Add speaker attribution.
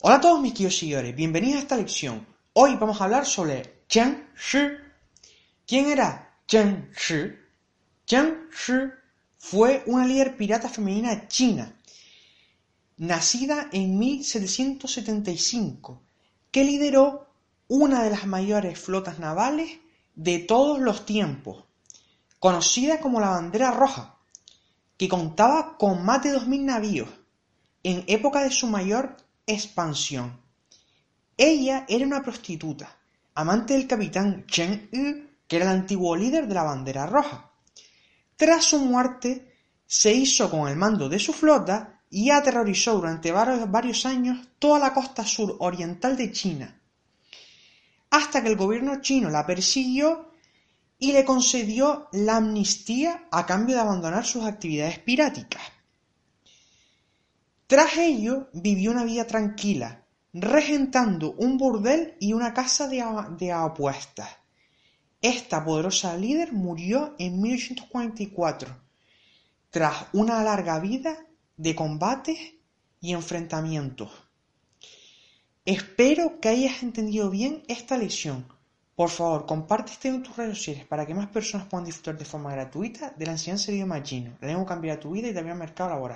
Speaker 1: Hola a todos mis queridos seguidores, bienvenidos a esta lección. Hoy vamos a hablar sobre Jiang Shi. ¿Quién era Jiang Shi? Shi fue una líder pirata femenina china, nacida en 1775, que lideró una de las mayores flotas navales de todos los tiempos, conocida como la Bandera Roja, que contaba con más de 2.000 navíos en época de su mayor expansión. Ella era una prostituta, amante del capitán Chen Yu, que era el antiguo líder de la Bandera Roja. Tras su muerte, se hizo con el mando de su flota y aterrorizó durante varios años toda la costa sur-oriental de China, hasta que el gobierno chino la persiguió y le concedió la amnistía a cambio de abandonar sus actividades piráticas. Tras ello vivió una vida tranquila, regentando un burdel y una casa de, apuestas. Esta poderosa líder murió en 1844, tras una larga vida de combates y enfrentamientos. Espero que hayas entendido bien esta lección. Por favor, comparte este en tus redes sociales para que más personas puedan disfrutar de forma gratuita de la enseñanza del idioma chino. La lengua cambiará tu vida y también el mercado laboral.